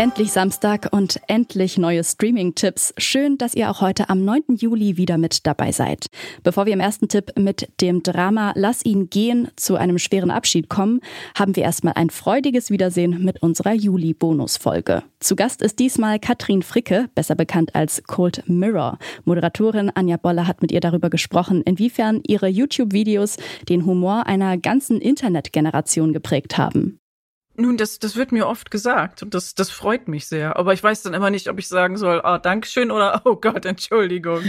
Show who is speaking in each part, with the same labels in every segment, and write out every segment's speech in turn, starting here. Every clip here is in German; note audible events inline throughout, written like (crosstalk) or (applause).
Speaker 1: Endlich Samstag und endlich neue Streaming-Tipps. Schön, dass ihr auch heute am 9. Juli wieder mit dabei seid. Bevor wir im ersten Tipp mit dem Drama Lass ihn gehen zu einem schweren Abschied kommen, haben wir erstmal ein freudiges Wiedersehen mit unserer Juli-Bonus-Folge. Zu Gast ist diesmal Katrin Fricke, besser bekannt als Cold Mirror. Moderatorin Anja Boller hat mit ihr darüber gesprochen, inwiefern ihre YouTube-Videos den Humor einer ganzen Internetgeneration geprägt haben.
Speaker 2: Nun, das, das wird mir oft gesagt und das, das freut mich sehr. Aber ich weiß dann immer nicht, ob ich sagen soll, ah, Dankeschön oder (laughs) oh Gott, Entschuldigung.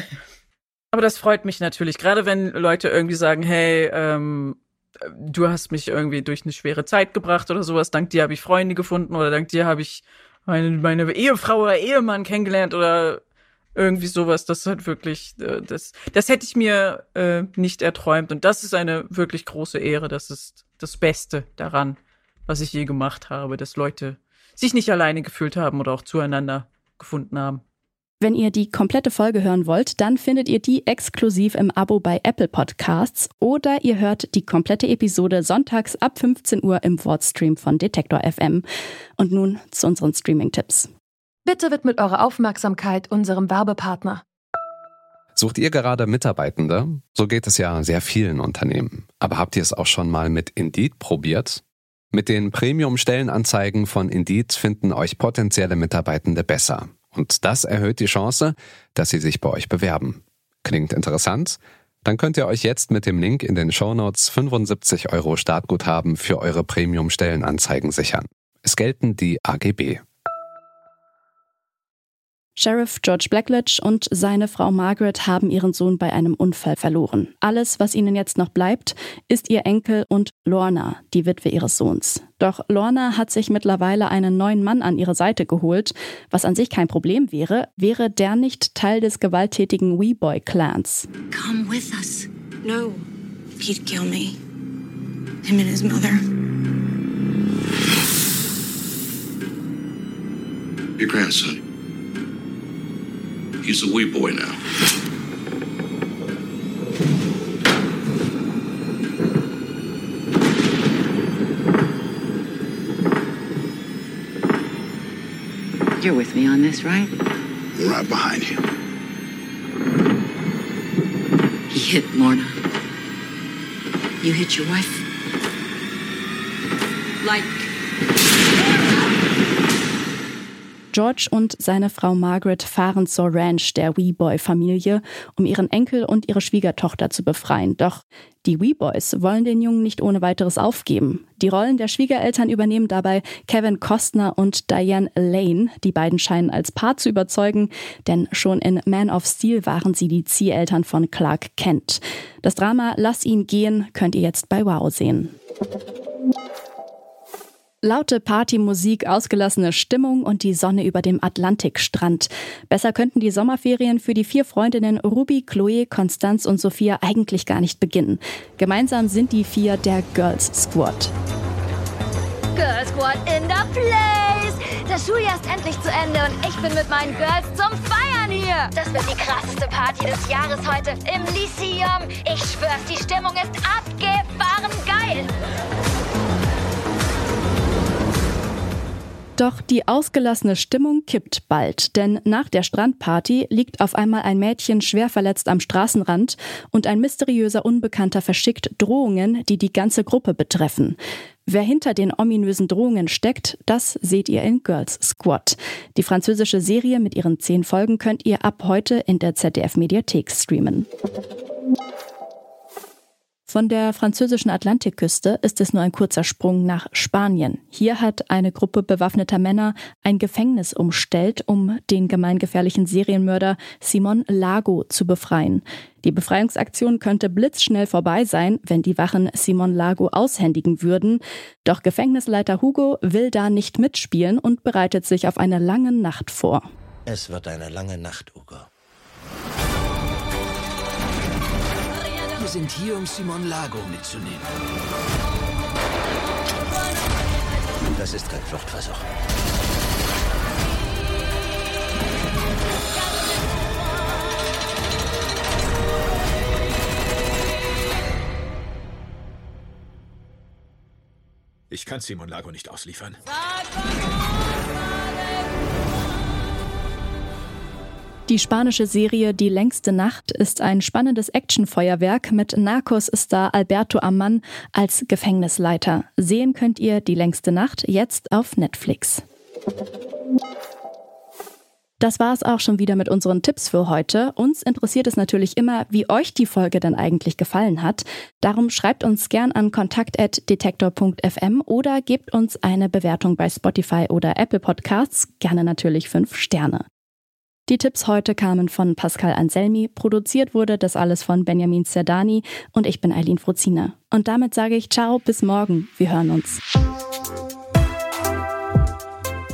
Speaker 2: Aber das freut mich natürlich, gerade wenn Leute irgendwie sagen, hey, ähm, du hast mich irgendwie durch eine schwere Zeit gebracht oder sowas. Dank dir habe ich Freunde gefunden oder dank dir habe ich meine, meine Ehefrau oder Ehemann kennengelernt oder irgendwie sowas. Das hat wirklich, äh, das, das hätte ich mir äh, nicht erträumt. Und das ist eine wirklich große Ehre. Das ist das Beste daran was ich je gemacht habe, dass Leute sich nicht alleine gefühlt haben oder auch zueinander gefunden haben.
Speaker 1: Wenn ihr die komplette Folge hören wollt, dann findet ihr die exklusiv im Abo bei Apple Podcasts oder ihr hört die komplette Episode sonntags ab 15 Uhr im Wordstream von Detektor FM. Und nun zu unseren Streaming-Tipps.
Speaker 3: Bitte widmet eure Aufmerksamkeit unserem Werbepartner.
Speaker 4: Sucht ihr gerade Mitarbeitende? So geht es ja sehr vielen Unternehmen. Aber habt ihr es auch schon mal mit Indeed probiert? Mit den Premium-Stellenanzeigen von Indeed finden euch potenzielle Mitarbeitende besser. Und das erhöht die Chance, dass sie sich bei euch bewerben. Klingt interessant? Dann könnt ihr euch jetzt mit dem Link in den Shownotes 75 Euro Startguthaben für eure Premium-Stellenanzeigen sichern. Es gelten die AGB.
Speaker 1: Sheriff George Blackledge und seine Frau Margaret haben ihren Sohn bei einem Unfall verloren. Alles, was ihnen jetzt noch bleibt, ist ihr Enkel und Lorna, die Witwe ihres Sohns. Doch Lorna hat sich mittlerweile einen neuen Mann an ihre Seite geholt, was an sich kein Problem wäre, wäre der nicht Teil des gewalttätigen Weeboy-Clans.
Speaker 5: Come with us. No, he'd kill me. Him and his mother.
Speaker 6: Your grandson. He's a wee boy now.
Speaker 7: You're with me on this, right?
Speaker 6: I'm right behind you.
Speaker 7: He hit Lorna. You hit your wife? Like
Speaker 1: George und seine Frau Margaret fahren zur Ranch der Weeboy-Familie, um ihren Enkel und ihre Schwiegertochter zu befreien. Doch die Weeboys wollen den Jungen nicht ohne weiteres aufgeben. Die Rollen der Schwiegereltern übernehmen dabei Kevin Costner und Diane Lane. Die beiden scheinen als Paar zu überzeugen, denn schon in Man of Steel waren sie die Zieheltern von Clark Kent. Das Drama Lass ihn gehen könnt ihr jetzt bei Wow sehen. Laute Partymusik, ausgelassene Stimmung und die Sonne über dem Atlantikstrand. Besser könnten die Sommerferien für die vier Freundinnen Ruby, Chloe, Constanz und Sophia eigentlich gar nicht beginnen. Gemeinsam sind die vier der Girls Squad.
Speaker 8: Girls Squad in the place! Das Schuljahr ist endlich zu Ende und ich bin mit meinen Girls zum Feiern hier! Das wird die krasseste Party des Jahres heute im Lyceum. Ich schwör's, die Stimmung ist abgefahren
Speaker 1: Doch die ausgelassene Stimmung kippt bald, denn nach der Strandparty liegt auf einmal ein Mädchen schwer verletzt am Straßenrand und ein mysteriöser Unbekannter verschickt Drohungen, die die ganze Gruppe betreffen. Wer hinter den ominösen Drohungen steckt, das seht ihr in Girls Squad. Die französische Serie mit ihren zehn Folgen könnt ihr ab heute in der ZDF Mediathek streamen. Von der französischen Atlantikküste ist es nur ein kurzer Sprung nach Spanien. Hier hat eine Gruppe bewaffneter Männer ein Gefängnis umstellt, um den gemeingefährlichen Serienmörder Simon Lago zu befreien. Die Befreiungsaktion könnte blitzschnell vorbei sein, wenn die Wachen Simon Lago aushändigen würden. Doch Gefängnisleiter Hugo will da nicht mitspielen und bereitet sich auf eine lange Nacht vor.
Speaker 9: Es wird eine lange Nacht, Hugo.
Speaker 10: Wir sind hier, um Simon Lago mitzunehmen.
Speaker 9: Das ist kein Fluchtversuch.
Speaker 11: Ich kann Simon Lago nicht ausliefern.
Speaker 1: Die spanische Serie Die längste Nacht ist ein spannendes Actionfeuerwerk mit Narcos-Star Alberto Amman als Gefängnisleiter. Sehen könnt ihr Die längste Nacht jetzt auf Netflix. Das war es auch schon wieder mit unseren Tipps für heute. Uns interessiert es natürlich immer, wie euch die Folge denn eigentlich gefallen hat. Darum schreibt uns gern an kontakt.detektor.fm oder gebt uns eine Bewertung bei Spotify oder Apple Podcasts, gerne natürlich fünf Sterne. Die Tipps heute kamen von Pascal Anselmi, produziert wurde das alles von Benjamin Zerdani und ich bin Eileen Fruzina. Und damit sage ich ciao, bis morgen. Wir hören uns.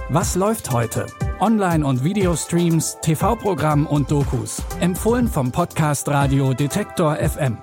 Speaker 12: Was läuft heute? Online- und Videostreams, TV-Programm und Dokus. Empfohlen vom Podcast Radio Detektor FM.